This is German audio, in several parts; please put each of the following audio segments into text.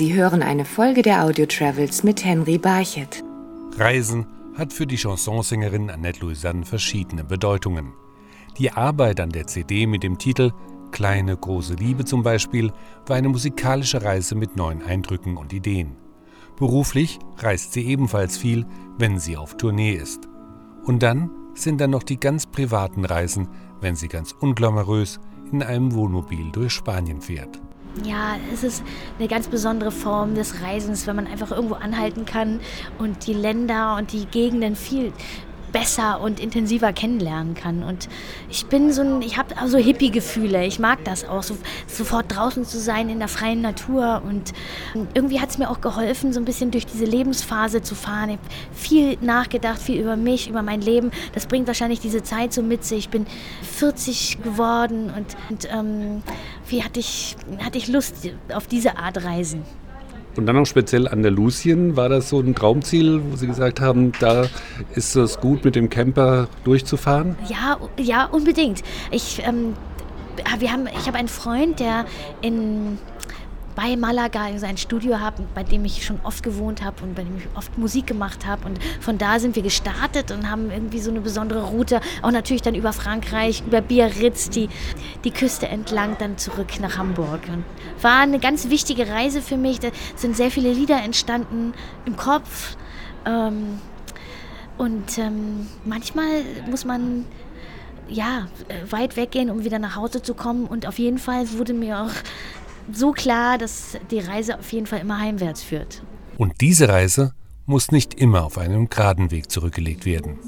Sie hören eine Folge der Audio Travels mit Henry Barchet. Reisen hat für die Chansonsängerin Annette Louisanne verschiedene Bedeutungen. Die Arbeit an der CD mit dem Titel Kleine große Liebe zum Beispiel war eine musikalische Reise mit neuen Eindrücken und Ideen. Beruflich reist sie ebenfalls viel, wenn sie auf Tournee ist. Und dann sind da noch die ganz privaten Reisen, wenn sie ganz unglamourös in einem Wohnmobil durch Spanien fährt. Ja, es ist eine ganz besondere Form des Reisens, wenn man einfach irgendwo anhalten kann und die Länder und die Gegenden viel besser und intensiver kennenlernen kann. Und ich bin so ein, ich habe so Hippie-Gefühle. Ich mag das auch, so, sofort draußen zu sein in der freien Natur. Und irgendwie hat es mir auch geholfen, so ein bisschen durch diese Lebensphase zu fahren. Ich habe viel nachgedacht, viel über mich, über mein Leben. Das bringt wahrscheinlich diese Zeit so mit sich. Ich bin 40 geworden und, und ähm, wie hatte ich, hatte ich Lust auf diese Art Reisen. Und dann auch speziell Andalusien, war das so ein Traumziel, wo Sie gesagt haben, da ist es gut, mit dem Camper durchzufahren? Ja, ja, unbedingt. Ich, ähm, wir haben, ich habe einen Freund, der in bei Malaga ein Studio habe, bei dem ich schon oft gewohnt habe und bei dem ich oft Musik gemacht habe. Und von da sind wir gestartet und haben irgendwie so eine besondere Route, auch natürlich dann über Frankreich, über Biarritz, die, die Küste entlang, dann zurück nach Hamburg. Und war eine ganz wichtige Reise für mich. Da sind sehr viele Lieder entstanden im Kopf. Ähm, und ähm, manchmal muss man ja, äh, weit weggehen, um wieder nach Hause zu kommen. Und auf jeden Fall wurde mir auch so klar, dass die Reise auf jeden Fall immer heimwärts führt. Und diese Reise muss nicht immer auf einem geraden Weg zurückgelegt werden.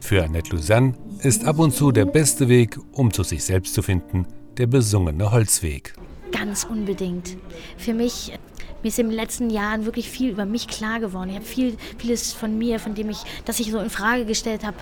Für Annette Lausanne ist ab und zu der beste Weg, um zu sich selbst zu finden, der besungene Holzweg. Ganz unbedingt. Für mich mir ist in den letzten Jahren wirklich viel über mich klar geworden. Ich habe viel, vieles von mir, von dem ich, das ich so in Frage gestellt habe,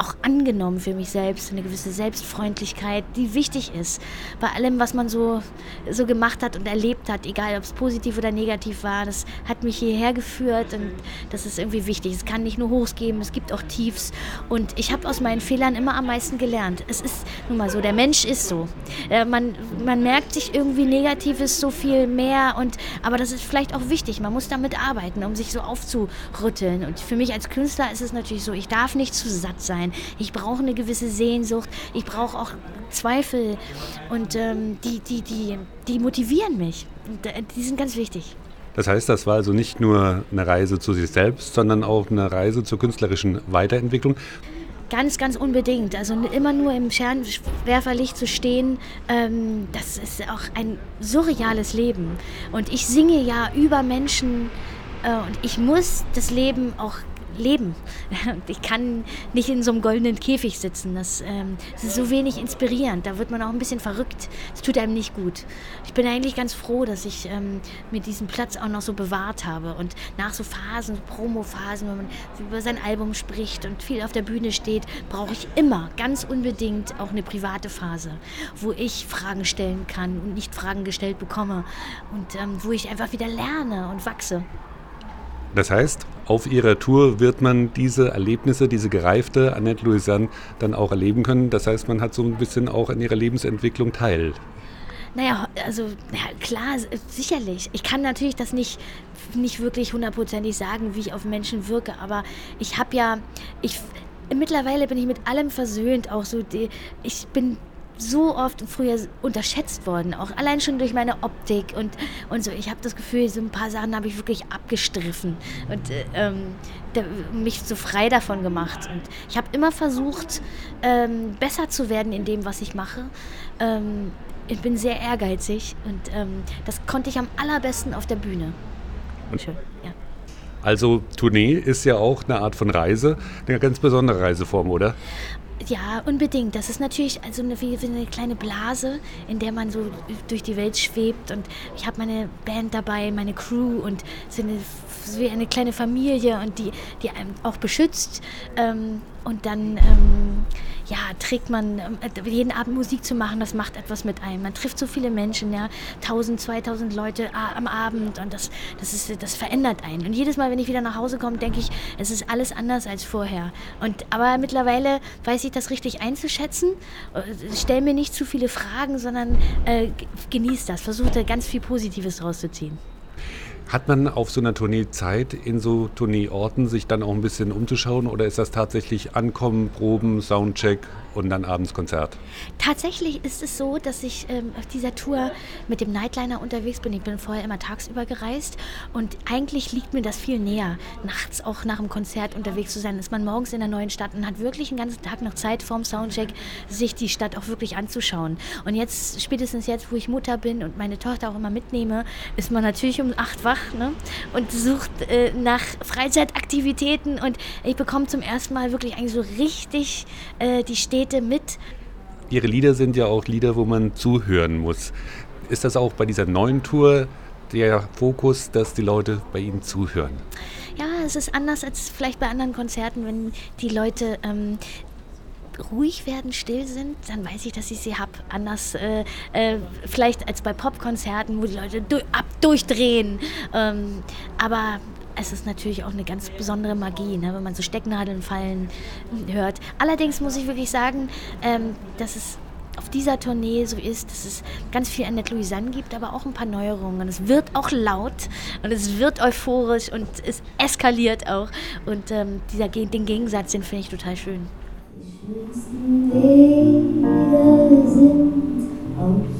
auch angenommen für mich selbst, eine gewisse Selbstfreundlichkeit, die wichtig ist. Bei allem, was man so, so gemacht hat und erlebt hat, egal ob es positiv oder negativ war, das hat mich hierher geführt und das ist irgendwie wichtig. Es kann nicht nur Hochs geben, es gibt auch Tiefs und ich habe aus meinen Fehlern immer am meisten gelernt. Es ist nun mal so, der Mensch ist so. Äh, man, man merkt sich irgendwie Negatives so viel mehr und aber das ist vielleicht auch wichtig. Man muss damit arbeiten, um sich so aufzurütteln. Und für mich als Künstler ist es natürlich so, ich darf nicht zu satt sein sein. Ich brauche eine gewisse Sehnsucht. Ich brauche auch Zweifel. Und ähm, die, die, die, die motivieren mich. Und, äh, die sind ganz wichtig. Das heißt, das war also nicht nur eine Reise zu sich selbst, sondern auch eine Reise zur künstlerischen Weiterentwicklung. Ganz, ganz unbedingt. Also immer nur im Scheinwerferlicht zu stehen, ähm, das ist auch ein surreales Leben. Und ich singe ja über Menschen äh, und ich muss das Leben auch leben. Ich kann nicht in so einem goldenen Käfig sitzen. Das, ähm, das, ist so wenig inspirierend. Da wird man auch ein bisschen verrückt. Das tut einem nicht gut. Ich bin eigentlich ganz froh, dass ich ähm, mir diesen Platz auch noch so bewahrt habe. Und nach so Phasen, Promo-Phasen, wenn man über sein Album spricht und viel auf der Bühne steht, brauche ich immer ganz unbedingt auch eine private Phase, wo ich Fragen stellen kann und nicht Fragen gestellt bekomme. Und ähm, wo ich einfach wieder lerne und wachse. Das heißt, auf ihrer Tour wird man diese Erlebnisse, diese gereifte Annette Louisanne dann auch erleben können. Das heißt, man hat so ein bisschen auch an ihrer Lebensentwicklung teil. Naja, also ja, klar, sicherlich. Ich kann natürlich das nicht, nicht wirklich hundertprozentig sagen, wie ich auf Menschen wirke, aber ich habe ja, ich, mittlerweile bin ich mit allem versöhnt, auch so, die, ich bin so oft früher unterschätzt worden, auch allein schon durch meine Optik und, und so. Ich habe das Gefühl, so ein paar Sachen habe ich wirklich abgestriffen und äh, ähm, mich so frei davon gemacht. Und ich habe immer versucht, ähm, besser zu werden in dem, was ich mache. Ähm, ich bin sehr ehrgeizig und ähm, das konnte ich am allerbesten auf der Bühne. Schön, ja. Also Tournee ist ja auch eine Art von Reise, eine ganz besondere Reiseform, oder? Ja, unbedingt. Das ist natürlich also eine, wie eine kleine Blase, in der man so durch die Welt schwebt. Und ich habe meine Band dabei, meine Crew und so eine, wie eine kleine Familie und die, die einem auch beschützt. Ähm, und dann, ähm, ja, trägt man, äh, jeden Abend Musik zu machen, das macht etwas mit einem. Man trifft so viele Menschen, ja, 1000, 2000 Leute am Abend und das, das, ist, das verändert einen. Und jedes Mal, wenn ich wieder nach Hause komme, denke ich, es ist alles anders als vorher. Und, aber mittlerweile weiß ich das richtig einzuschätzen, äh, stelle mir nicht zu viele Fragen, sondern äh, genieße das, versuche ganz viel Positives rauszuziehen. Hat man auf so einer Tournee Zeit, in so Tourneeorten sich dann auch ein bisschen umzuschauen? Oder ist das tatsächlich Ankommen, Proben, Soundcheck und dann abends Konzert? Tatsächlich ist es so, dass ich ähm, auf dieser Tour mit dem Nightliner unterwegs bin. Ich bin vorher immer tagsüber gereist und eigentlich liegt mir das viel näher, nachts auch nach dem Konzert unterwegs zu sein. Ist man morgens in der neuen Stadt und hat wirklich einen ganzen Tag noch Zeit vorm Soundcheck, sich die Stadt auch wirklich anzuschauen. Und jetzt, spätestens jetzt, wo ich Mutter bin und meine Tochter auch immer mitnehme, ist man natürlich um acht wach ne? und sucht äh, nach Freizeitaktivitäten und ich bekomme zum ersten Mal wirklich eigentlich so richtig äh, die Städte Städte mit. Ihre Lieder sind ja auch Lieder, wo man zuhören muss. Ist das auch bei dieser neuen Tour der Fokus, dass die Leute bei Ihnen zuhören? Ja, es ist anders als vielleicht bei anderen Konzerten, wenn die Leute ähm, ruhig werden, still sind, dann weiß ich, dass ich sie habe. Anders äh, äh, vielleicht als bei Popkonzerten, wo die Leute du ab durchdrehen. Ähm, aber es ist natürlich auch eine ganz besondere Magie, ne, wenn man so Stecknadeln fallen hört. Allerdings muss ich wirklich sagen, ähm, dass es auf dieser Tournee so ist, dass es ganz viel Annette Louisanne gibt, aber auch ein paar Neuerungen. Es wird auch laut und es wird euphorisch und es eskaliert auch. Und ähm, dieser, den Gegensatz, den finde ich total schön. Die schönsten Wege sind Holz.